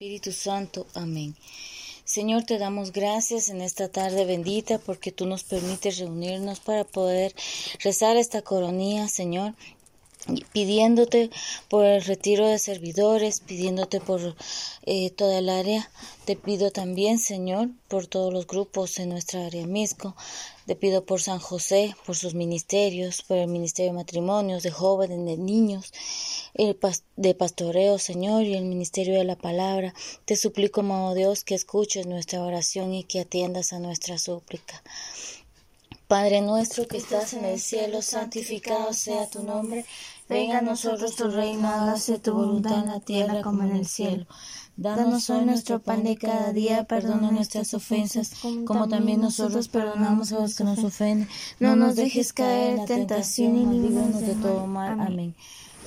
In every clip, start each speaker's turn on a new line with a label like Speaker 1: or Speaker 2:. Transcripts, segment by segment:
Speaker 1: Espíritu Santo. Amén. Señor, te damos gracias en esta tarde bendita porque tú nos permites reunirnos para poder rezar esta coronía, Señor pidiéndote por el retiro de servidores, pidiéndote por eh, toda el área. Te pido también, Señor, por todos los grupos en nuestra área Misco. Te pido por San José, por sus ministerios, por el Ministerio de Matrimonios, de jóvenes, de niños, el de pastoreo, Señor, y el Ministerio de la Palabra. Te suplico, amado Dios, que escuches nuestra oración y que atiendas a nuestra súplica. Padre nuestro que estás en el cielo, santificado sea tu nombre. Venga a nosotros tu reino, hágase tu voluntad en la tierra como en el cielo. Danos hoy nuestro pan de cada día, perdona nuestras ofensas, como también nosotros perdonamos a los que nos ofenden. No nos dejes caer en tentación y líbranos de todo mal. Amén.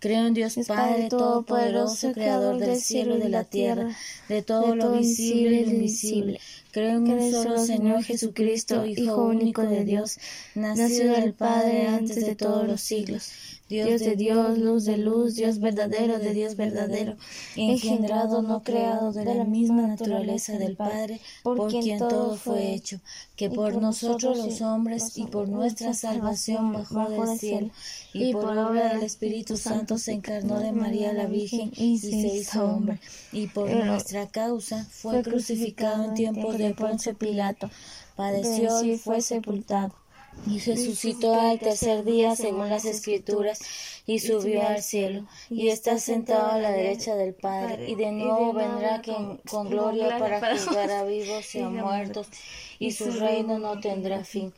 Speaker 1: Creo en Dios Padre Todopoderoso, Creador del cielo y de la tierra, de todo lo visible y lo invisible. Creo en un solo Señor Jesucristo, Hijo único de Dios, nacido del Padre antes de todos los siglos. Dios de Dios, luz de luz, Dios verdadero de Dios verdadero, engendrado, no creado de la misma naturaleza del Padre, por quien todo fue hecho, que por nosotros los hombres y por nuestra salvación bajó del cielo, y por obra del Espíritu Santo se encarnó de María la Virgen y se hizo hombre, y por nuestra causa fue crucificado en tiempos de Poncio Pilato, padeció y fue sepultado. y resucitó al tercer día según las escrituras y subió al cielo y está sentado a la derecha del Padre y de nuevo vendrá con gloria para juzgar a vivos y a muertos y su reino no tendrá fin.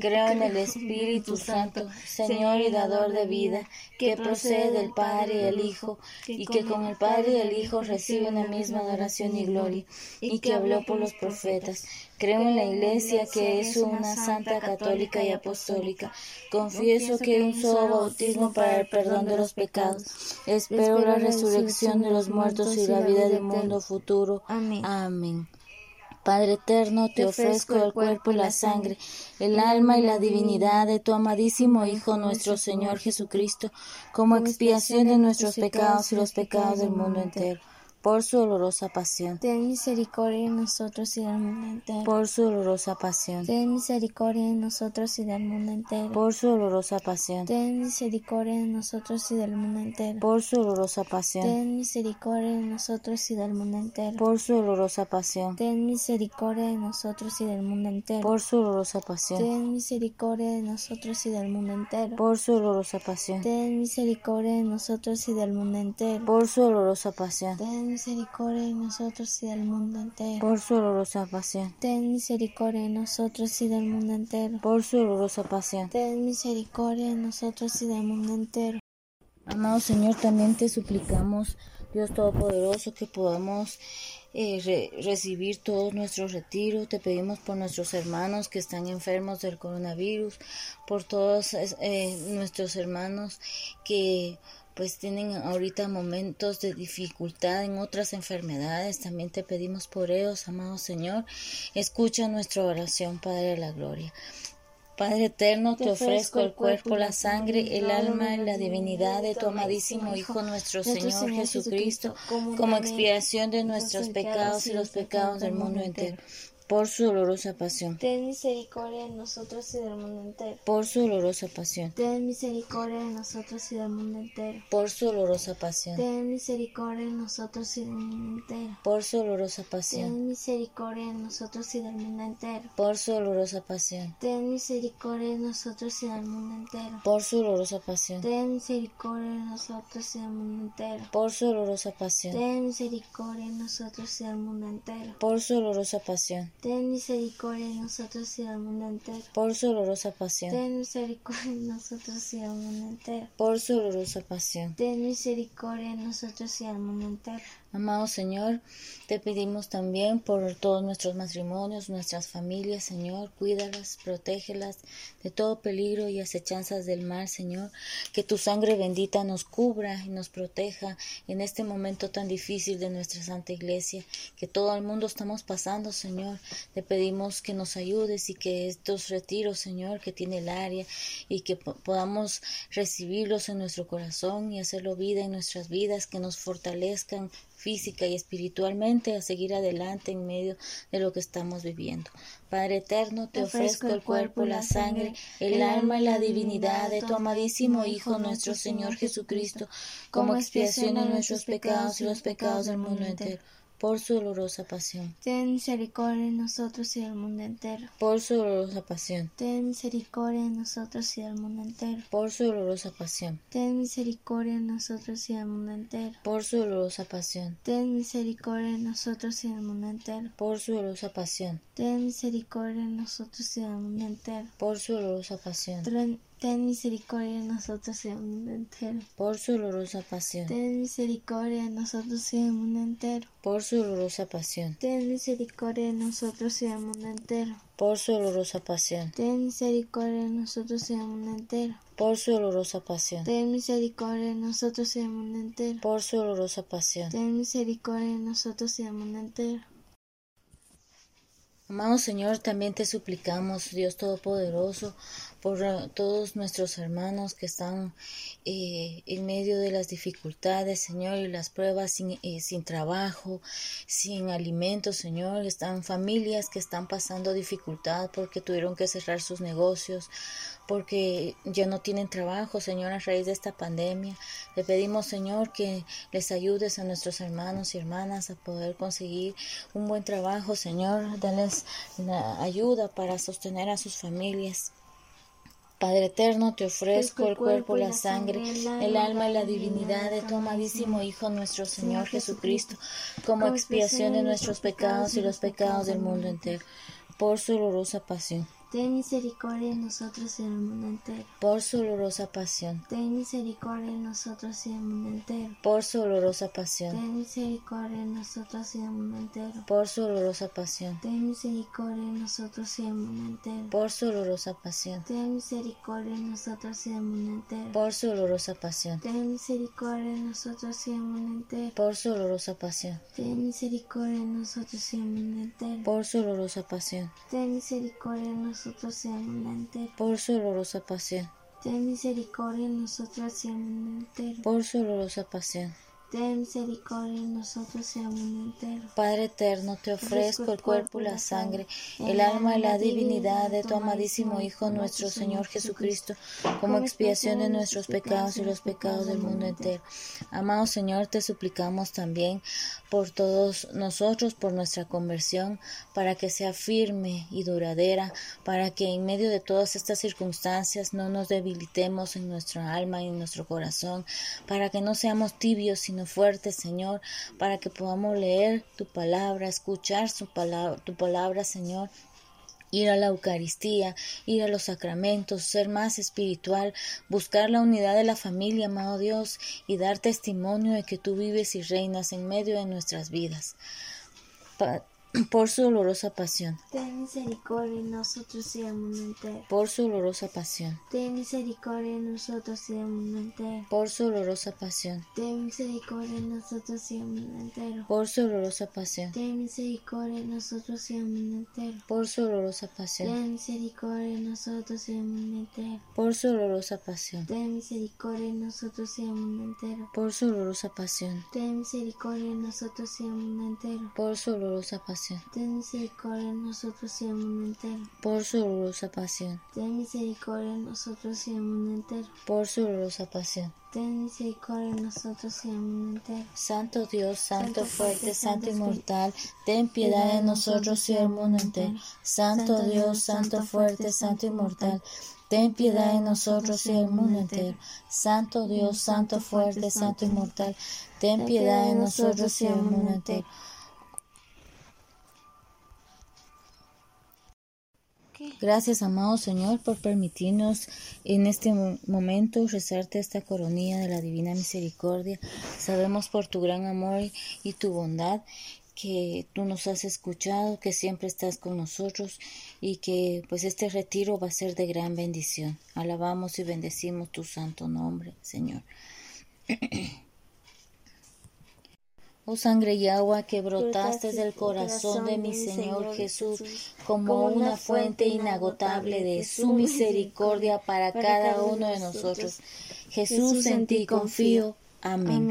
Speaker 1: Creo en el Espíritu Santo, Señor y dador de vida, que procede del Padre y el Hijo, y que con el Padre y el Hijo recibe la misma adoración y gloria, y que habló por los profetas. Creo en la Iglesia, que es una santa católica y apostólica. Confieso que hay un solo bautismo para el perdón de los pecados. Espero la resurrección de los muertos y la vida del mundo futuro. Amén. Padre eterno, te ofrezco el cuerpo y la sangre, el alma y la divinidad de tu amadísimo Hijo nuestro Señor Jesucristo, como expiación de nuestros pecados y los pecados del mundo entero por su dolorosa pasión.
Speaker 2: Ten misericordia de nosotros y del mundo entero.
Speaker 1: Por su dolorosa pasión.
Speaker 2: Ten misericordia de nosotros y del mundo entero.
Speaker 1: Por su dolorosa pasión.
Speaker 2: Ten misericordia de nosotros y del mundo entero.
Speaker 1: Por su dolorosa pasión.
Speaker 2: Ten misericordia de nosotros y del mundo entero.
Speaker 1: Por su dolorosa pasión.
Speaker 2: Ten misericordia de nosotros y del mundo entero.
Speaker 1: Por su dolorosa pasión.
Speaker 2: Ten misericordia de nosotros y del mundo entero.
Speaker 1: Por su dolorosa pasión.
Speaker 2: Ten misericordia de nosotros y del mundo entero.
Speaker 1: Por su dolorosa pasión
Speaker 2: misericordia de nosotros y del mundo entero.
Speaker 1: Por su dolorosa pasión.
Speaker 2: Ten misericordia de nosotros y del mundo entero.
Speaker 1: Por su dolorosa pasión.
Speaker 2: Ten misericordia de nosotros y del mundo entero.
Speaker 1: Amado Señor, también te suplicamos, Dios Todopoderoso, que podamos eh, recibir todo nuestro retiro. Te pedimos por nuestros hermanos que están enfermos del coronavirus, por todos eh, nuestros hermanos que pues tienen ahorita momentos de dificultad en otras enfermedades. También te pedimos por ellos, amado Señor. Escucha nuestra oración, Padre de la Gloria. Padre eterno, te ofrezco el cuerpo, la sangre, el alma y la divinidad de tu amadísimo Hijo nuestro Señor Jesucristo, como expiación de nuestros pecados y los pecados del mundo entero por su dolorosa pasión.
Speaker 2: Ten misericordia de nosotros y del mundo entero.
Speaker 1: Por su dolorosa pasión.
Speaker 2: Ten misericordia de nosotros y del mundo entero.
Speaker 1: Por su dolorosa pasión.
Speaker 2: Ten misericordia de nosotros y del mundo entero.
Speaker 1: Por su dolorosa pasión.
Speaker 2: Ten misericordia de nosotros y del mundo entero.
Speaker 1: Por su dolorosa pasión.
Speaker 2: Ten misericordia de nosotros y del mundo entero.
Speaker 1: Por su dolorosa pasión.
Speaker 2: Ten misericordia de nosotros y del mundo entero.
Speaker 1: Por su dolorosa pasión.
Speaker 2: Ten misericordia de nosotros y del mundo entero.
Speaker 1: Por su dolorosa pasión.
Speaker 2: Ten misericordia de nosotros y del mundo entero.
Speaker 1: Por su dolorosa pasión.
Speaker 2: Ten misericordia de nosotros y del mundo entero.
Speaker 1: Por su dolorosa pasión.
Speaker 2: Ten misericordia de nosotros y del mundo entero.
Speaker 1: Amado Señor, te pedimos también por todos nuestros matrimonios, nuestras familias, Señor, cuídalas, protégelas de todo peligro y acechanzas del mal, Señor, que tu sangre bendita nos cubra y nos proteja en este momento tan difícil de nuestra Santa Iglesia, que todo el mundo estamos pasando, Señor. Te pedimos que nos ayudes y que estos retiros, Señor, que tiene el área y que podamos recibirlos en nuestro corazón y hacerlo vida en nuestras vidas, que nos fortalezcan física y espiritualmente a seguir adelante en medio de lo que estamos viviendo. Padre eterno, te ofrezco el cuerpo, la sangre, el alma y la divinidad de tu amadísimo Hijo nuestro Señor Jesucristo, como expiación de nuestros pecados y los pecados del mundo entero por su dolorosa pasión.
Speaker 2: Ten misericordia de nosotros y del mundo entero.
Speaker 1: Por su dolorosa pasión.
Speaker 2: Ten misericordia de nosotros y del mundo entero.
Speaker 1: Por su dolorosa pasión.
Speaker 2: Ten misericordia de nosotros y del mundo entero.
Speaker 1: Por su dolorosa pasión.
Speaker 2: Ten misericordia de nosotros y del mundo entero.
Speaker 1: Por su dolorosa pasión.
Speaker 2: Ten misericordia de nosotros y del mundo entero.
Speaker 1: Por su dolorosa pasión.
Speaker 2: Ten misericordia de nosotros y del mundo entero.
Speaker 1: Por su dolorosa pasión.
Speaker 2: Ten misericordia de nosotros y del mundo entero.
Speaker 1: Por su dolorosa pasión.
Speaker 2: Ten misericordia de nosotros y del mundo entero.
Speaker 1: Por su dolorosa pasión.
Speaker 2: Ten misericordia de nosotros y del mundo entero.
Speaker 1: Por su dolorosa pasión.
Speaker 2: Ten misericordia de nosotros y del mundo entero.
Speaker 1: Por su dolorosa pasión.
Speaker 2: Ten misericordia de nosotros y del mundo entero.
Speaker 1: Amado Señor, también te suplicamos, Dios Todopoderoso, por eh, todos nuestros hermanos que están eh, en medio de las dificultades, Señor, y las pruebas sin, eh, sin trabajo, sin alimentos, Señor. Están familias que están pasando dificultad porque tuvieron que cerrar sus negocios, porque ya no tienen trabajo, Señor, a raíz de esta pandemia. Le pedimos, Señor, que les ayudes a nuestros hermanos y hermanas a poder conseguir un buen trabajo, Señor. Dales ayuda para sostener a sus familias. Padre eterno, te ofrezco el cuerpo, la sangre, el alma y la divinidad de tu amadísimo Hijo nuestro Señor Jesucristo, como expiación de nuestros pecados y los pecados del mundo. entero, por su dolorosa pasión
Speaker 2: Ten misericordia de nosotros y del mundo entero.
Speaker 1: Por su dolorosa pasión.
Speaker 2: Ten misericordia de nosotros y del mundo entero.
Speaker 1: Por su dolorosa pasión.
Speaker 2: Ten misericordia de nosotros y del mundo entero.
Speaker 1: Por su dolorosa pasión.
Speaker 2: Ten misericordia de nosotros y del mundo entero.
Speaker 1: Por su dolorosa pasión.
Speaker 2: Ten misericordia de nosotros y del mundo entero.
Speaker 1: Por su dolorosa pasión.
Speaker 2: Ten misericordia de nosotros y del mundo entero.
Speaker 1: Por su dolorosa pasión.
Speaker 2: Ten misericordia de nosotros y del mundo entero.
Speaker 1: Por su dolorosa pasión.
Speaker 2: Ten misericordia de nosotros
Speaker 1: por su dolorosa pasión.
Speaker 2: Ten misericordia en nosotros mundo entero.
Speaker 1: Por su dolorosa pasión.
Speaker 2: Ten misericordia en nosotros y mundo entero.
Speaker 1: Padre eterno, te ofrezco el cuerpo y la sangre, el alma y la divinidad de tu amadísimo Hijo nuestro Señor Jesucristo, como expiación de nuestros pecados y los pecados del mundo entero. Amado Señor, te suplicamos también por todos nosotros, por nuestra conversión, para que sea firme y duradera, para que en medio de todas estas circunstancias no nos debilitemos en nuestra alma y en nuestro corazón, para que no seamos tibios, sino fuertes, Señor, para que podamos leer tu palabra, escuchar palabra, tu palabra, Señor, ir a la Eucaristía, ir a los sacramentos, ser más espiritual, buscar la unidad de la familia, amado Dios, y dar testimonio de que tú vives y reinas en medio de nuestras vidas por su dolorosa pasión.
Speaker 2: Ten misericordia en nosotros y del mundo entero.
Speaker 1: Por su dolorosa pasión.
Speaker 2: Ten misericordia en nosotros y del mundo entero.
Speaker 1: Por su dolorosa pasión.
Speaker 2: Ten misericordia en nosotros y del mundo entero.
Speaker 1: Por su dolorosa pasión.
Speaker 2: Ten misericordia en nosotros y del mundo entero.
Speaker 1: Por su dolorosa pasión.
Speaker 2: Ten misericordia en nosotros y del mundo entero.
Speaker 1: Por su dolorosa pasión.
Speaker 2: Ten misericordia en nosotros y del mundo entero.
Speaker 1: Por su dolorosa pasión.
Speaker 2: Ten misericordia en nosotros y del mundo entero.
Speaker 1: Por su dolorosa pasión.
Speaker 2: Ten misericordia en nosotros y el mundo entero.
Speaker 1: Por su dolorosa pasión.
Speaker 2: Ten misericordia en nosotros y el mundo entero.
Speaker 1: Por su dolorosa pasión.
Speaker 2: Ten misericordia en nosotros y el mundo entero.
Speaker 1: Santo Dios, Santo, fuerte, Santo inmortal, ten piedad de nosotros y del mundo entero. Santo Dios, Santo fuerte, Santo inmortal, ten piedad de nosotros y del mundo entero. Santo Dios, Santo fuerte, Santo inmortal, ten piedad de nosotros y del mundo entero. Gracias, amado Señor, por permitirnos en este momento rezarte esta coronilla de la Divina Misericordia. Sabemos por tu gran amor y tu bondad que tú nos has escuchado, que siempre estás con nosotros y que pues este retiro va a ser de gran bendición. Alabamos y bendecimos tu santo nombre, Señor. Oh sangre y agua que brotaste del corazón de mi Señor Jesús como una fuente inagotable de su misericordia para cada uno de nosotros. Jesús, en ti confío. Amén.